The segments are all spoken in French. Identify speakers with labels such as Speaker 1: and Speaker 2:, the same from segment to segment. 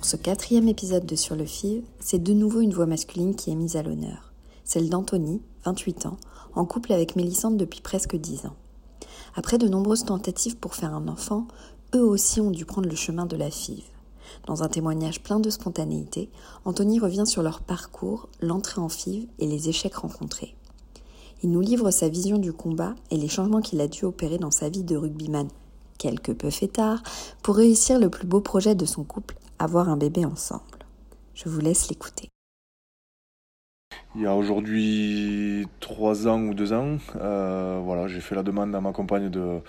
Speaker 1: Pour ce quatrième épisode de Sur le FIV, c'est de nouveau une voix masculine qui est mise à l'honneur. Celle d'Anthony, 28 ans, en couple avec Mélissande depuis presque 10 ans. Après de nombreuses tentatives pour faire un enfant, eux aussi ont dû prendre le chemin de la FIV. Dans un témoignage plein de spontanéité, Anthony revient sur leur parcours, l'entrée en FIV et les échecs rencontrés. Il nous livre sa vision du combat et les changements qu'il a dû opérer dans sa vie de rugbyman, quelque peu fêtard, pour réussir le plus beau projet de son couple, avoir un bébé ensemble. Je vous laisse l'écouter.
Speaker 2: Il y a aujourd'hui trois ans ou deux ans, euh, voilà, j'ai fait la demande à ma compagne de,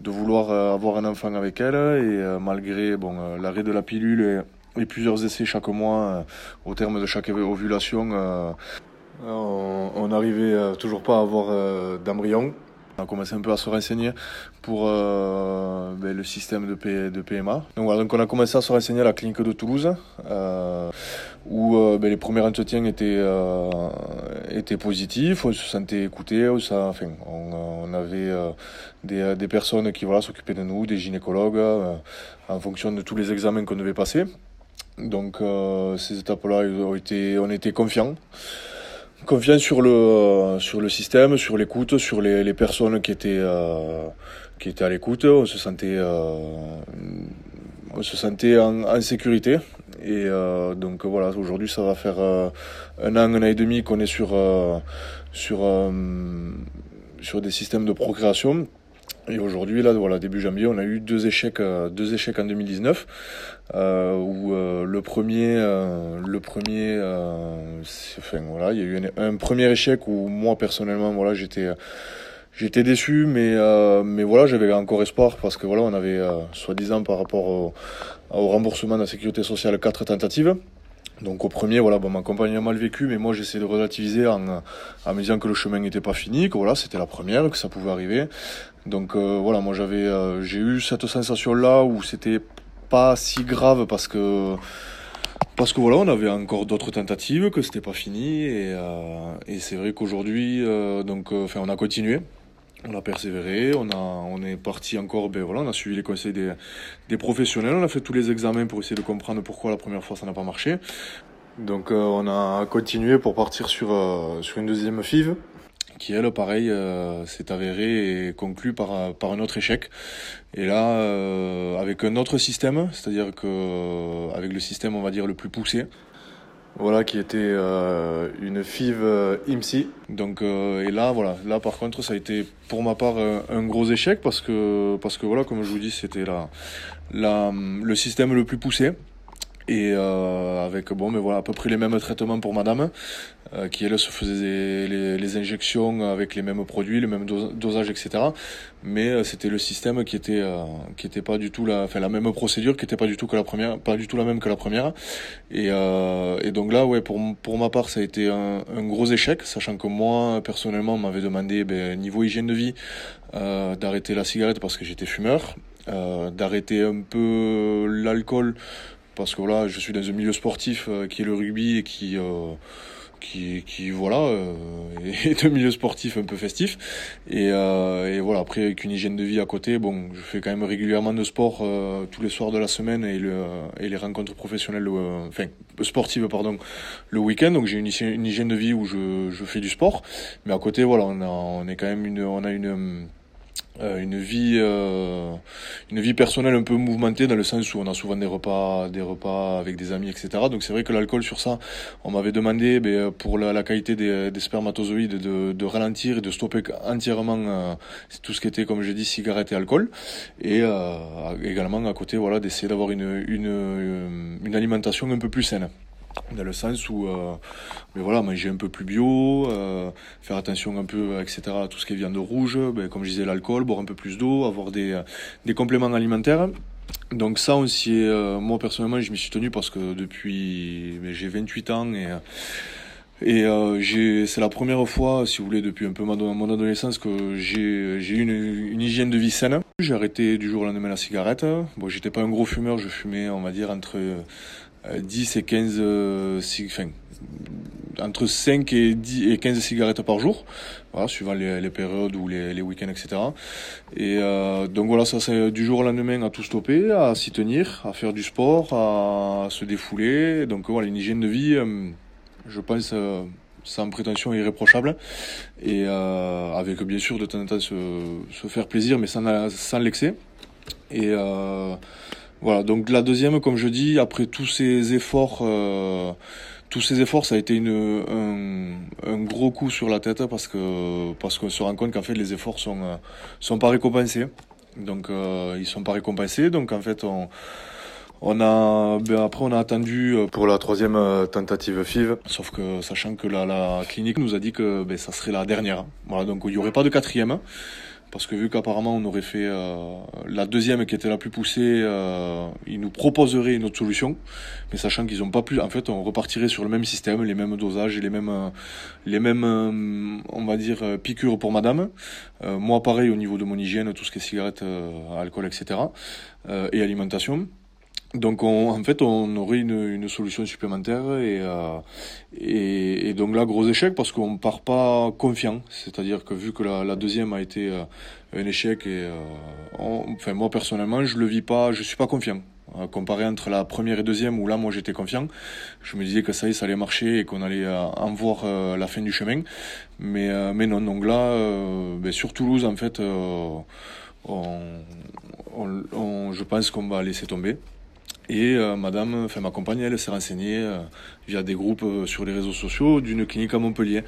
Speaker 2: de vouloir euh, avoir un enfant avec elle et euh, malgré bon, l'arrêt de la pilule et, plusieurs essais chaque mois, au terme de chaque ovulation, on, on n'arrivait toujours pas à avoir d'embryon. On a commencé un peu à se renseigner pour euh, ben, le système de, PMA. Donc, on a commencé à se renseigner à la clinique de Toulouse, euh, où euh, ben, les premiers entretiens étaient, étaient positifs, on se sentait écouté, on, on avait des, des, personnes qui voilà, s'occupaient de nous, des gynécologues, en fonction de tous les examens qu'on devait passer. Donc ces étapes-là, on était confiants confiant sur le sur le système, sur l'écoute, sur les, les, personnes qui étaient euh, qui étaient à l'écoute. On se sentait euh, on se sentait en, en sécurité. Et euh, donc voilà, aujourd'hui ça va faire euh, un an, un an et demi qu'on est sur euh, sur sur des systèmes de procréation et aujourd'hui, là, voilà, début janvier, on a eu deux échecs, euh, deux échecs en 2019, euh, où euh, le premier, euh, le premier, euh, enfin voilà, il y a eu un, premier échec où moi personnellement, voilà, j'étais, j'étais déçu, mais mais voilà, j'avais encore espoir parce que voilà, on avait soi-disant par rapport au, au remboursement de la sécurité sociale quatre tentatives. Donc au premier, voilà, bon, ma compagne a mal vécu, mais moi j'essaie de relativiser en, en me disant que le chemin n'était pas fini, que voilà, c'était la première, que ça pouvait arriver. Donc euh, voilà, moi j'avais, euh, j'ai eu cette sensation-là où c'était pas si grave parce que parce que voilà, on avait encore d'autres tentatives, que c'était pas fini, et, euh, et c'est vrai qu'aujourd'hui, euh, donc, enfin, on a continué. On a persévéré, on, a, on est parti encore, ben voilà, on a suivi les conseils des, des professionnels, on a fait tous les examens pour essayer de comprendre pourquoi la première fois ça n'a pas marché. Donc euh, on a continué pour partir sur, euh, sur une deuxième FIV, qui elle, pareil, euh, s'est avérée et conclue par, par un autre échec. Et là, avec un autre système, c'est-à-dire que avec le système, on va dire, le plus poussé, voilà qui était euh, une FIV euh, IMSI donc euh, et là voilà. Là par contre ça a été pour ma part un, gros échec parce que parce que voilà comme je vous dis c'était la le système le plus poussé et euh, avec bon mais voilà à peu près les mêmes traitements pour madame euh, qui elle se faisait les, les, injections avec les mêmes produits le même dos, dosage etc mais euh, c'était le système qui était euh, qui était pas du tout la enfin la même procédure qui était pas du tout que la première pas du tout la même que la première. Et, euh, et donc là ouais pour pour ma part ça a été un, un gros échec sachant que moi personnellement m'avait demandé ben, niveau hygiène de vie d'arrêter la cigarette parce que j'étais fumeur d'arrêter un peu l'alcool parce que voilà, je suis dans un milieu sportif euh, qui est le rugby et qui euh, qui, qui voilà euh, est un milieu sportif un peu festif. Et, euh, et voilà après avec une hygiène de vie à côté bon je fais quand même régulièrement de sport euh, tous les soirs de la semaine et, le, et les rencontres professionnelles enfin sportives pardon le week-end. Donc j'ai une, une hygiène de vie où je, je fais du sport. Mais à côté voilà on a on est quand même une on a une une vie euh, une vie personnelle un peu mouvementée dans le sens où on a souvent des repas des repas avec des amis etc donc c'est vrai que l'alcool sur ça on m'avait demandé ben, pour la, qualité des, des, spermatozoïdes de, de, ralentir et de stopper entièrement euh, tout ce qui était comme j'ai dit cigarette et alcool. Et euh, également à côté voilà d'essayer d'avoir une, une une alimentation un peu plus saine dans le sens où euh, mais voilà manger un peu plus bio euh, faire attention un peu etc à tout ce qui est viande rouge ben, comme je disais l'alcool boire un peu plus d'eau avoir des, des compléments alimentaires donc ça aussi euh, moi personnellement je m'y suis tenu parce que depuis ben, j'ai 28 ans et et euh, c'est la première fois, si vous voulez, depuis un peu mon adolescence, que j'ai, j'ai eu une, une, hygiène de vie saine. J'ai arrêté du jour au lendemain la cigarette. Bon, j'étais pas un gros fumeur, je fumais, on va dire, entre 10 et 15, euh, enfin, entre 5 et, 10 et 15 cigarettes par jour, voilà, suivant les, périodes ou les, week-ends, etc. Et euh, donc voilà, ça c'est du jour au lendemain à tout stopper, à s'y tenir, à faire du sport, à se défouler. Donc voilà, une hygiène de vie, euh, je pense, euh, sans prétention irréprochable. Et euh, avec bien sûr de temps en temps se, se faire plaisir, mais sans, l'excès. Et euh, voilà, donc la deuxième, comme je dis, après tous ces efforts, euh, tous ces efforts, ça a été une, un, un, gros coup sur la tête parce que parce qu'on se rend compte qu'en fait les efforts sont euh, sont pas récompensés. Donc euh, ils sont pas récompensés. Donc en fait on on a ben après on a attendu euh, pour la troisième euh, tentative FIV, sauf que sachant que la, la clinique nous a dit que ben, ça serait la dernière. Voilà, donc il y aurait pas de quatrième parce que vu qu'apparemment on aurait fait euh, la deuxième qui était la plus poussée, euh, ils nous proposeraient une autre solution, mais sachant qu'ils n'ont pas plus, en fait on repartirait sur le même système, les mêmes dosages les mêmes, euh, les mêmes, euh, on va dire piqûres pour Madame. Euh, moi pareil au niveau de mon hygiène, tout ce qui est cigarettes, alcool, etc. et alimentation. Donc on, en fait on aurait une, une solution supplémentaire et, euh, et, et, donc là gros échec parce qu'on part pas confiant, c'est-à-dire que vu que la, la deuxième a été euh, un échec et euh, on, enfin moi personnellement je le vis pas, je suis pas confiant. Euh, comparé entre la première et deuxième où là moi j'étais confiant, je me disais que ça y est ça allait marcher et qu'on allait euh, en voir la fin du chemin, mais mais non donc là ben, sur Toulouse en fait on, on, on, je pense qu'on va laisser tomber. Et euh, madame, enfin ma compagne, elle s'est renseignée euh, via des groupes euh, sur les réseaux sociaux d'une clinique à Montpellier,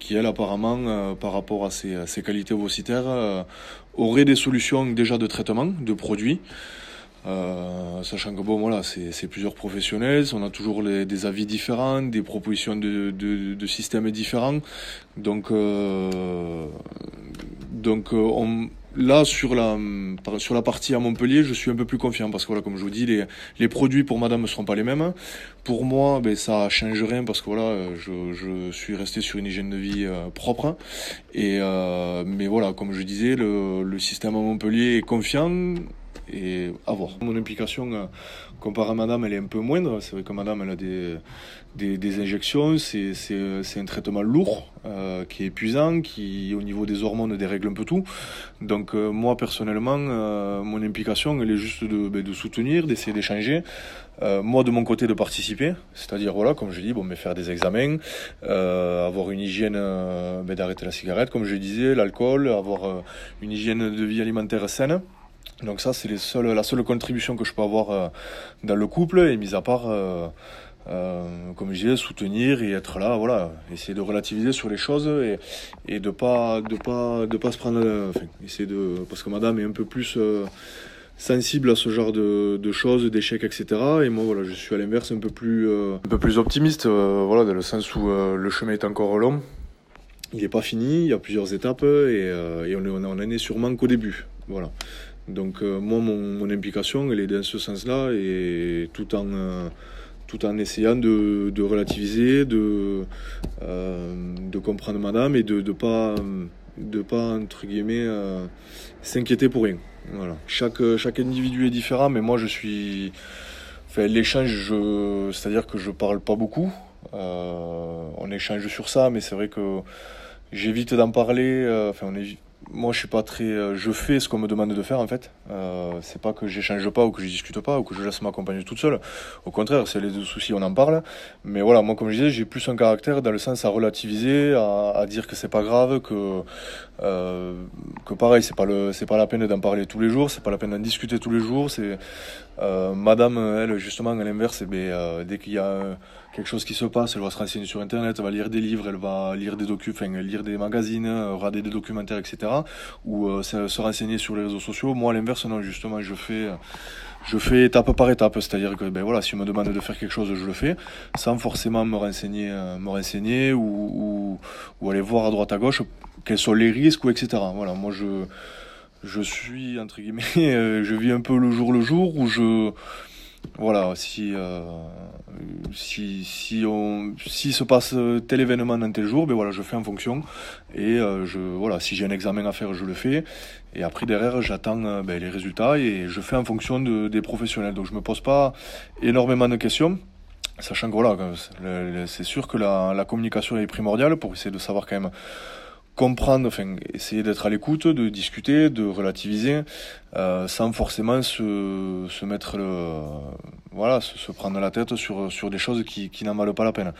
Speaker 2: qui elle apparemment, euh, par rapport à ses, ses qualités ovocytaires, euh, aurait des solutions déjà de traitement, de produits. sachant que bon voilà, c'est plusieurs professionnels, on a toujours les, des avis différents, des propositions de, de, de systèmes différents. Donc, donc on, Là, sur la, sur la partie à Montpellier, je suis un peu plus confiant parce que, voilà, comme je vous dis, les, les produits pour madame ne seront pas les mêmes. Pour moi, ben, ça change rien parce que voilà, je, je suis resté sur une hygiène de vie euh, propre. Et, euh, mais voilà, comme je disais, le, le système à Montpellier est confiant et à voir. Mon implication euh, comparé à madame, elle est un peu moindre. C'est vrai que madame, elle a des, des, injections, c'est un traitement lourd, euh, qui est épuisant, qui au niveau des hormones dérègle un peu tout. Donc euh, moi, personnellement, mon implication, elle est juste de, ben, de soutenir, d'essayer d'échanger. Moi, de mon côté, de participer. C'est-à-dire, voilà, comme je dis, bon, mais faire des examens, avoir une hygiène, ben, d'arrêter la cigarette, comme je disais, l'alcool, avoir une hygiène de vie alimentaire saine. Donc ça, c'est la seule contribution que je peux avoir euh, dans le couple, et mis à part, euh, euh, comme je disais, soutenir et être là, voilà, essayer de relativiser sur les choses et, et de pas de pas de pas se prendre, enfin, essayer de parce que Madame est un peu plus sensible à ce genre de, de choses, d'échecs, etc. Et moi, voilà, je suis à l'inverse un peu plus un peu plus optimiste, voilà, dans le sens où le chemin est encore long. Il n'est pas fini, il y a plusieurs étapes et, et on, est, on en est sûrement qu'au début. Voilà. Donc euh, moi, mon, implication, elle est dans ce sens-là, et tout en, euh, tout en essayant de, relativiser, de, euh, de comprendre madame et de ne de pas, de pas, entre guillemets, s'inquiéter pour rien. Voilà. Chaque, chaque individu est différent, mais moi, je suis... L'échange, c'est-à-dire que je parle pas beaucoup. on échange sur ça, mais c'est vrai que j'évite d'en parler. enfin, moi, je suis pas très. euh, je fais ce qu'on me demande de faire en fait. Euh, c'est pas que j'échange pas ou que je discute pas ou que je laisse m'accompagner toute seule. Au contraire, c'est les deux soucis, on en parle. Mais voilà, moi, comme je disais, j'ai plus un caractère dans le sens à relativiser, à, dire que c'est pas grave, que euh, que pareil, c'est pas le, c'est pas la peine d'en parler tous les jours, c'est pas la peine d'en discuter tous les jours. C'est Madame, elle, justement, à l'inverse, eh dès qu'il y a quelque chose qui se passe, elle va se renseigner sur Internet, elle va lire des livres, elle va lire des documents, enfin, lire des magazines, regarder des documentaires, etc. Ou euh, se, se renseigner sur les réseaux sociaux. Moi, à l'inverse, non, justement, je fais, je fais étape par étape. C'est-à-dire que, ben voilà, si on me demande de faire quelque chose, je le fais, sans forcément me renseigner, euh, me renseigner ou, ou, ou aller voir à droite à gauche quels sont les risques ou etc. Voilà, moi, je, je suis entre guillemets, euh, je vis un peu le jour le jour où je voilà, si, euh, si, si, on, si se passe tel événement dans tel jour, ben voilà, je fais en fonction. Et euh, je, voilà, si j'ai un examen à faire, je le fais. Et après, derrière, j'attends euh, ben, les résultats et je fais en fonction de, des professionnels. Donc, je me pose pas énormément de questions. Sachant que voilà, c'est sûr que la communication est primordiale pour essayer de savoir quand même comprendre, enfin essayer d'être à l'écoute, de discuter, de relativiser, euh, sans forcément se, se mettre le, voilà, se, se prendre la tête sur, sur des choses qui, qui n'en valent pas la peine.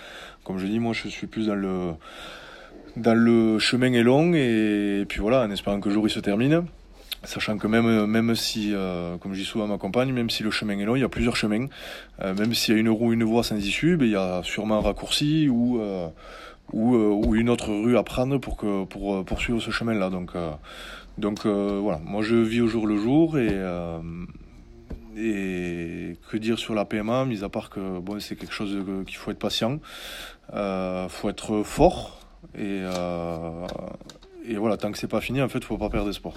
Speaker 2: Comme je dis, moi je suis plus dans le, dans le chemin est long et, puis voilà, en espérant que le jour il se termine. Sachant que même, même si, euh, comme je dis souvent à ma compagne, même si le chemin est long, il y a plusieurs chemins. Euh, même s'il y a une roue, une voie sans issue, ben, il y a sûrement un raccourci ou, euh, ou, euh, ou une autre rue à prendre pour, que, pour euh, poursuivre ce chemin-là. Donc, euh, donc voilà, moi je vis au jour le jour et, et que dire sur la PMA, mis à part que bon, c'est quelque chose qu'il faut être patient, euh, faut être fort et, et voilà, tant que c'est pas fini, en fait, faut pas perdre espoir.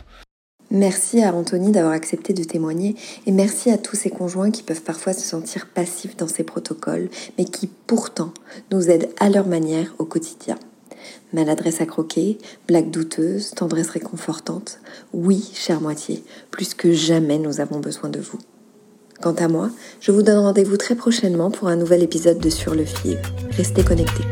Speaker 3: Merci à Anthony d'avoir accepté de témoigner et merci à tous ces conjoints qui peuvent parfois se sentir passifs dans ces protocoles, mais qui pourtant nous aident à leur manière au quotidien. Maladresse à croquer, blague douteuse, tendresse réconfortante. Oui, chère moitié, plus que jamais nous avons besoin de vous. Quant à moi, je vous donne rendez-vous très prochainement pour un nouvel épisode de Sur le fil. Restez connectés.